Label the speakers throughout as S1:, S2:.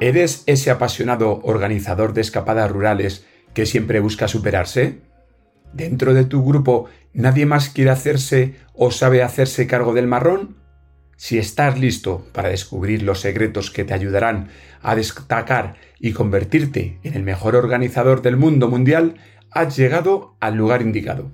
S1: ¿Eres ese apasionado organizador de escapadas rurales que siempre busca superarse? ¿Dentro de tu grupo nadie más quiere hacerse o sabe hacerse cargo del marrón? Si estás listo para descubrir los secretos que te ayudarán a destacar y convertirte en el mejor organizador del mundo mundial, has llegado al lugar indicado.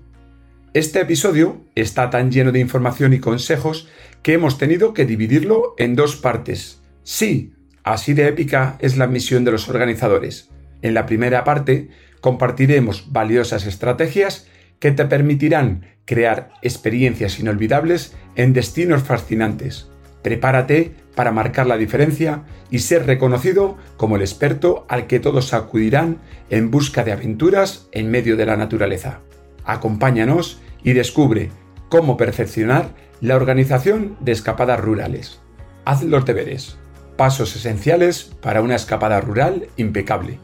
S1: Este episodio está tan lleno de información y consejos que hemos tenido que dividirlo en dos partes. Sí, así de épica es la misión de los organizadores. En la primera parte compartiremos valiosas estrategias que te permitirán crear experiencias inolvidables en destinos fascinantes. Prepárate para marcar la diferencia y ser reconocido como el experto al que todos acudirán en busca de aventuras en medio de la naturaleza. Acompáñanos y descubre cómo perfeccionar la organización de escapadas rurales. Haz los deberes. Pasos esenciales para una escapada rural impecable.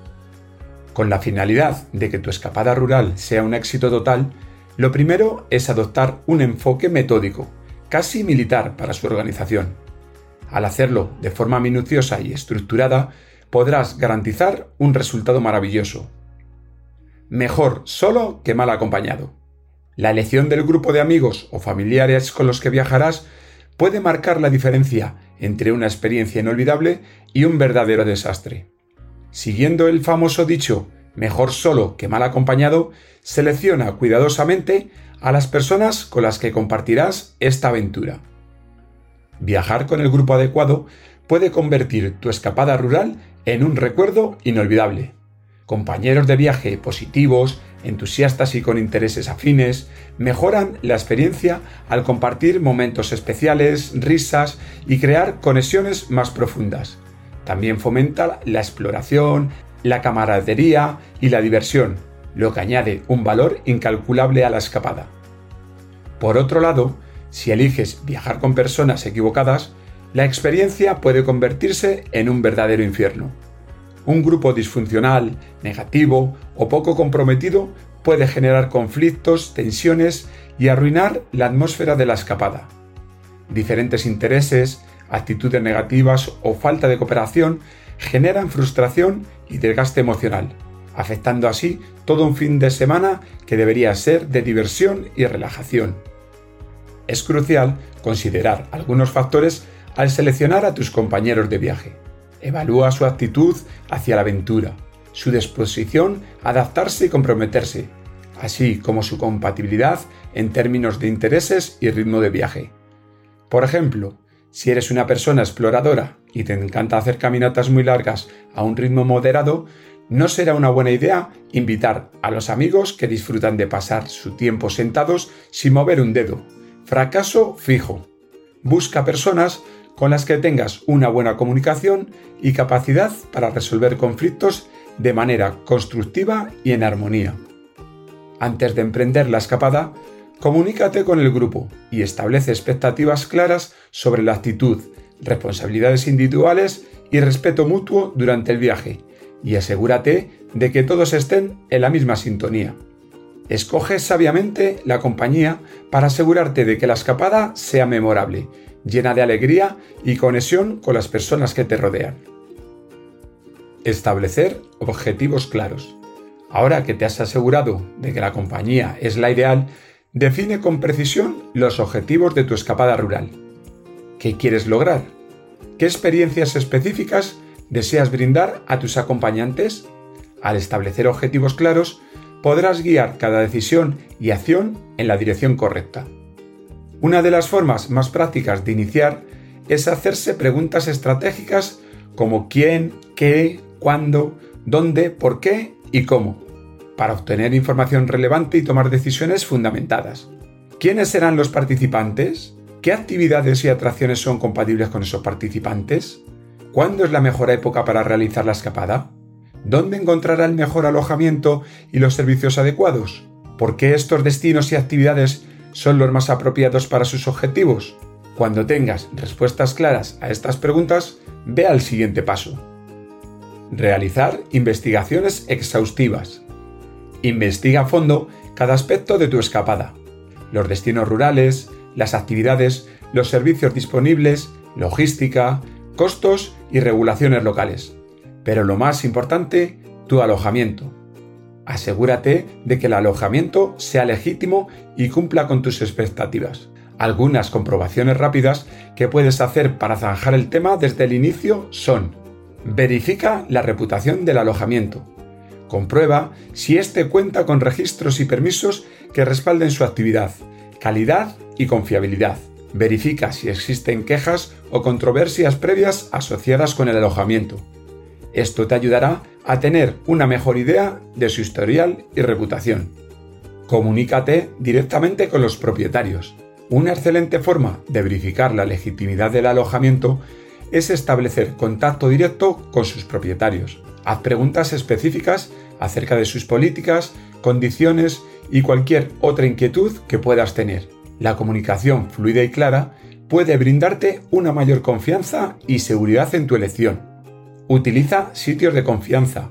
S1: Con la finalidad de que tu escapada rural sea un éxito total, lo primero es adoptar un enfoque metódico, casi militar para su organización. Al hacerlo de forma minuciosa y estructurada, podrás garantizar un resultado maravilloso. Mejor solo que mal acompañado. La elección del grupo de amigos o familiares con los que viajarás puede marcar la diferencia entre una experiencia inolvidable y un verdadero desastre. Siguiendo el famoso dicho mejor solo que mal acompañado, selecciona cuidadosamente a las personas con las que compartirás esta aventura. Viajar con el grupo adecuado puede convertir tu escapada rural en un recuerdo inolvidable. Compañeros de viaje positivos, entusiastas y con intereses afines, mejoran la experiencia al compartir momentos especiales, risas y crear conexiones más profundas. También fomenta la exploración, la camaradería y la diversión, lo que añade un valor incalculable a la escapada. Por otro lado, si eliges viajar con personas equivocadas, la experiencia puede convertirse en un verdadero infierno. Un grupo disfuncional, negativo o poco comprometido puede generar conflictos, tensiones y arruinar la atmósfera de la escapada. Diferentes intereses, actitudes negativas o falta de cooperación generan frustración y desgaste emocional, afectando así todo un fin de semana que debería ser de diversión y relajación. Es crucial considerar algunos factores al seleccionar a tus compañeros de viaje. Evalúa su actitud hacia la aventura, su disposición a adaptarse y comprometerse, así como su compatibilidad en términos de intereses y ritmo de viaje. Por ejemplo, si eres una persona exploradora y te encanta hacer caminatas muy largas a un ritmo moderado, no será una buena idea invitar a los amigos que disfrutan de pasar su tiempo sentados sin mover un dedo. Fracaso fijo. Busca personas con las que tengas una buena comunicación y capacidad para resolver conflictos de manera constructiva y en armonía. Antes de emprender la escapada, Comunícate con el grupo y establece expectativas claras sobre la actitud, responsabilidades individuales y respeto mutuo durante el viaje, y asegúrate de que todos estén en la misma sintonía. Escoge sabiamente la compañía para asegurarte de que la escapada sea memorable, llena de alegría y conexión con las personas que te rodean. Establecer objetivos claros. Ahora que te has asegurado de que la compañía es la ideal, Define con precisión los objetivos de tu escapada rural. ¿Qué quieres lograr? ¿Qué experiencias específicas deseas brindar a tus acompañantes? Al establecer objetivos claros, podrás guiar cada decisión y acción en la dirección correcta. Una de las formas más prácticas de iniciar es hacerse preguntas estratégicas como quién, qué, cuándo, dónde, por qué y cómo para obtener información relevante y tomar decisiones fundamentadas. ¿Quiénes serán los participantes? ¿Qué actividades y atracciones son compatibles con esos participantes? ¿Cuándo es la mejor época para realizar la escapada? ¿Dónde encontrará el mejor alojamiento y los servicios adecuados? ¿Por qué estos destinos y actividades son los más apropiados para sus objetivos? Cuando tengas respuestas claras a estas preguntas, ve al siguiente paso. Realizar investigaciones exhaustivas. Investiga a fondo cada aspecto de tu escapada. Los destinos rurales, las actividades, los servicios disponibles, logística, costos y regulaciones locales. Pero lo más importante, tu alojamiento. Asegúrate de que el alojamiento sea legítimo y cumpla con tus expectativas. Algunas comprobaciones rápidas que puedes hacer para zanjar el tema desde el inicio son Verifica la reputación del alojamiento. Comprueba si éste cuenta con registros y permisos que respalden su actividad, calidad y confiabilidad. Verifica si existen quejas o controversias previas asociadas con el alojamiento. Esto te ayudará a tener una mejor idea de su historial y reputación. Comunícate directamente con los propietarios. Una excelente forma de verificar la legitimidad del alojamiento es establecer contacto directo con sus propietarios. Haz preguntas específicas acerca de sus políticas, condiciones y cualquier otra inquietud que puedas tener. La comunicación fluida y clara puede brindarte una mayor confianza y seguridad en tu elección. Utiliza sitios de confianza.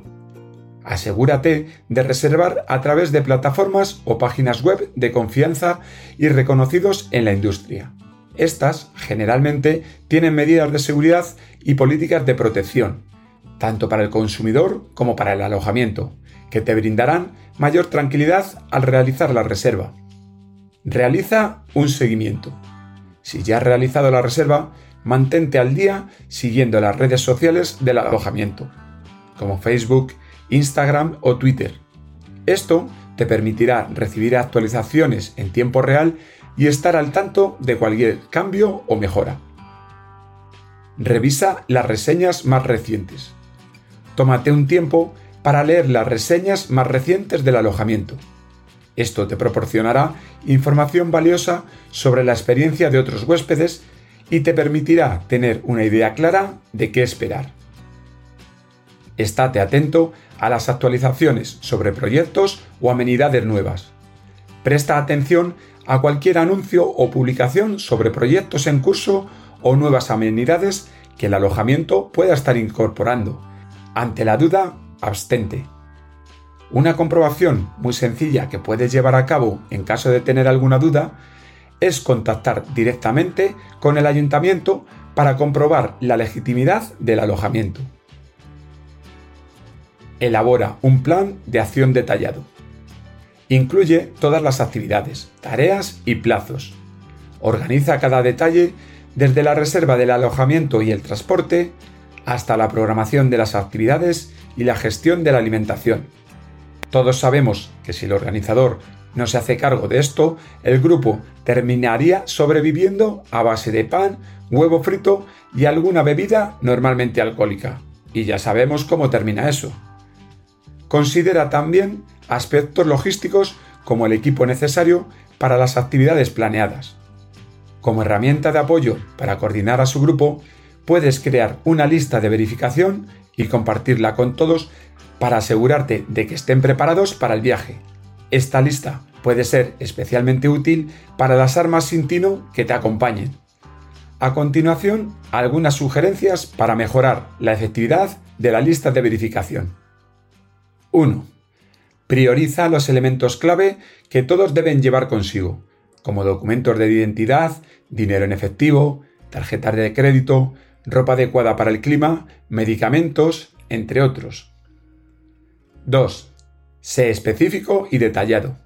S1: Asegúrate de reservar a través de plataformas o páginas web de confianza y reconocidos en la industria. Estas generalmente tienen medidas de seguridad y políticas de protección, tanto para el consumidor como para el alojamiento, que te brindarán mayor tranquilidad al realizar la reserva. Realiza un seguimiento. Si ya has realizado la reserva, mantente al día siguiendo las redes sociales del alojamiento, como Facebook, Instagram o Twitter. Esto te permitirá recibir actualizaciones en tiempo real y estar al tanto de cualquier cambio o mejora. Revisa las reseñas más recientes. Tómate un tiempo para leer las reseñas más recientes del alojamiento. Esto te proporcionará información valiosa sobre la experiencia de otros huéspedes y te permitirá tener una idea clara de qué esperar. Estate atento a las actualizaciones sobre proyectos o amenidades nuevas. Presta atención a cualquier anuncio o publicación sobre proyectos en curso o nuevas amenidades que el alojamiento pueda estar incorporando. Ante la duda, abstente. Una comprobación muy sencilla que puedes llevar a cabo en caso de tener alguna duda es contactar directamente con el ayuntamiento para comprobar la legitimidad del alojamiento. Elabora un plan de acción detallado. Incluye todas las actividades, tareas y plazos. Organiza cada detalle desde la reserva del alojamiento y el transporte hasta la programación de las actividades y la gestión de la alimentación. Todos sabemos que si el organizador no se hace cargo de esto, el grupo terminaría sobreviviendo a base de pan, huevo frito y alguna bebida normalmente alcohólica. Y ya sabemos cómo termina eso. Considera también aspectos logísticos como el equipo necesario para las actividades planeadas. Como herramienta de apoyo para coordinar a su grupo, puedes crear una lista de verificación y compartirla con todos para asegurarte de que estén preparados para el viaje. Esta lista puede ser especialmente útil para las armas sin tino que te acompañen. A continuación, algunas sugerencias para mejorar la efectividad de la lista de verificación. 1. Prioriza los elementos clave que todos deben llevar consigo, como documentos de identidad, dinero en efectivo, tarjetas de crédito, ropa adecuada para el clima, medicamentos, entre otros. 2. Sé específico y detallado.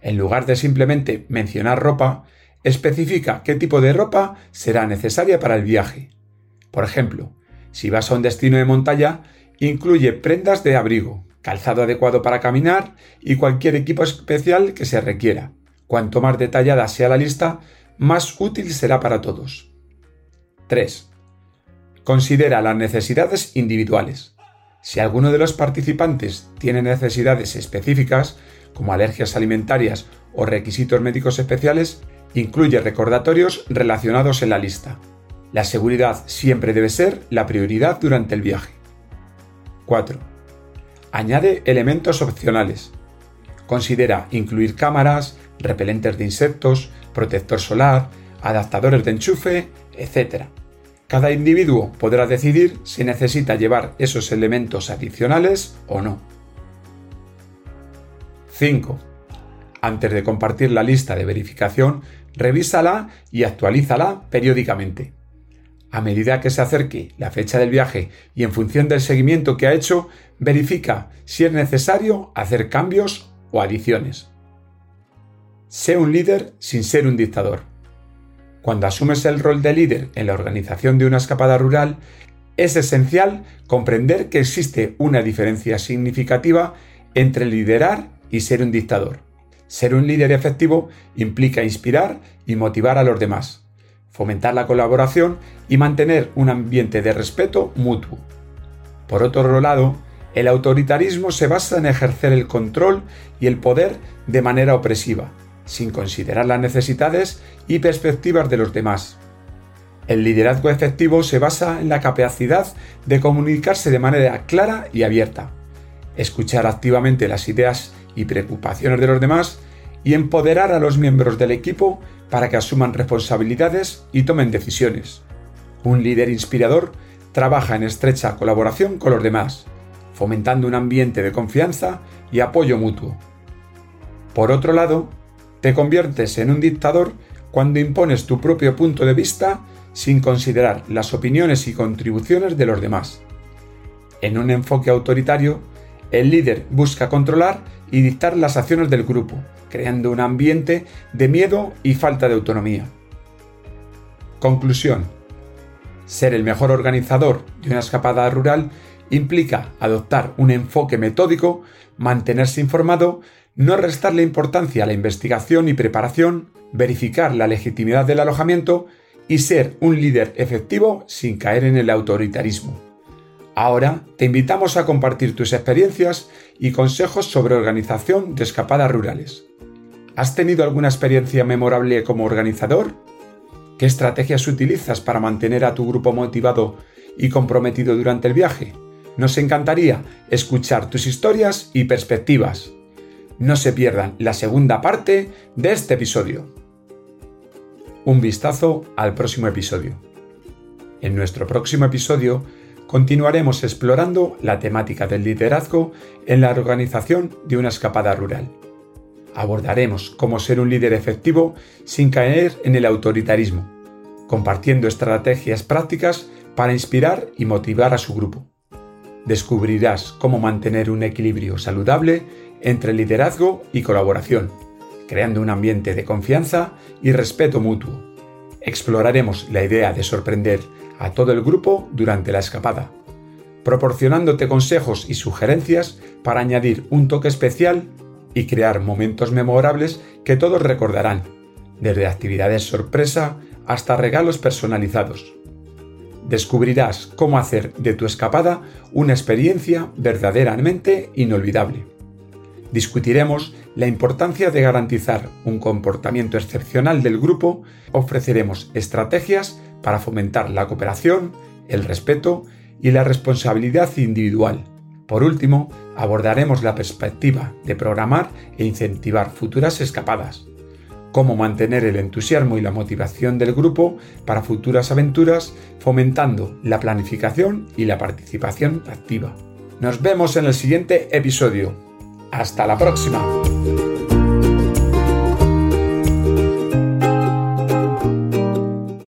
S1: En lugar de simplemente mencionar ropa, especifica qué tipo de ropa será necesaria para el viaje. Por ejemplo, si vas a un destino de montaña, incluye prendas de abrigo, calzado adecuado para caminar y cualquier equipo especial que se requiera. Cuanto más detallada sea la lista, más útil será para todos. 3. Considera las necesidades individuales. Si alguno de los participantes tiene necesidades específicas, como alergias alimentarias o requisitos médicos especiales, incluye recordatorios relacionados en la lista. La seguridad siempre debe ser la prioridad durante el viaje. 4 Añade elementos opcionales. Considera incluir cámaras, repelentes de insectos, protector solar, adaptadores de enchufe, etc. Cada individuo podrá decidir si necesita llevar esos elementos adicionales o no. 5. Antes de compartir la lista de verificación, revísala y actualízala periódicamente. A medida que se acerque la fecha del viaje y en función del seguimiento que ha hecho, verifica si es necesario hacer cambios o adiciones. Sé un líder sin ser un dictador. Cuando asumes el rol de líder en la organización de una escapada rural, es esencial comprender que existe una diferencia significativa entre liderar y ser un dictador. Ser un líder efectivo implica inspirar y motivar a los demás, fomentar la colaboración y mantener un ambiente de respeto mutuo. Por otro lado, el autoritarismo se basa en ejercer el control y el poder de manera opresiva, sin considerar las necesidades y perspectivas de los demás. El liderazgo efectivo se basa en la capacidad de comunicarse de manera clara y abierta, escuchar activamente las ideas y preocupaciones de los demás y empoderar a los miembros del equipo para que asuman responsabilidades y tomen decisiones. Un líder inspirador trabaja en estrecha colaboración con los demás, fomentando un ambiente de confianza y apoyo mutuo. Por otro lado, te conviertes en un dictador cuando impones tu propio punto de vista sin considerar las opiniones y contribuciones de los demás. En un enfoque autoritario, el líder busca controlar y dictar las acciones del grupo, creando un ambiente de miedo y falta de autonomía. Conclusión. Ser el mejor organizador de una escapada rural implica adoptar un enfoque metódico, mantenerse informado, no restarle importancia a la investigación y preparación, verificar la legitimidad del alojamiento y ser un líder efectivo sin caer en el autoritarismo. Ahora te invitamos a compartir tus experiencias y consejos sobre organización de escapadas rurales. ¿Has tenido alguna experiencia memorable como organizador? ¿Qué estrategias utilizas para mantener a tu grupo motivado y comprometido durante el viaje? Nos encantaría escuchar tus historias y perspectivas. No se pierdan la segunda parte de este episodio. Un vistazo al próximo episodio. En nuestro próximo episodio continuaremos explorando la temática del liderazgo en la organización de una escapada rural. Abordaremos cómo ser un líder efectivo sin caer en el autoritarismo, compartiendo estrategias prácticas para inspirar y motivar a su grupo descubrirás cómo mantener un equilibrio saludable entre liderazgo y colaboración, creando un ambiente de confianza y respeto mutuo. Exploraremos la idea de sorprender a todo el grupo durante la escapada, proporcionándote consejos y sugerencias para añadir un toque especial y crear momentos memorables que todos recordarán, desde actividades sorpresa hasta regalos personalizados descubrirás cómo hacer de tu escapada una experiencia verdaderamente inolvidable. Discutiremos la importancia de garantizar un comportamiento excepcional del grupo, ofreceremos estrategias para fomentar la cooperación, el respeto y la responsabilidad individual. Por último, abordaremos la perspectiva de programar e incentivar futuras escapadas cómo mantener el entusiasmo y la motivación del grupo para futuras aventuras, fomentando la planificación y la participación activa. Nos vemos en el siguiente episodio. Hasta la próxima.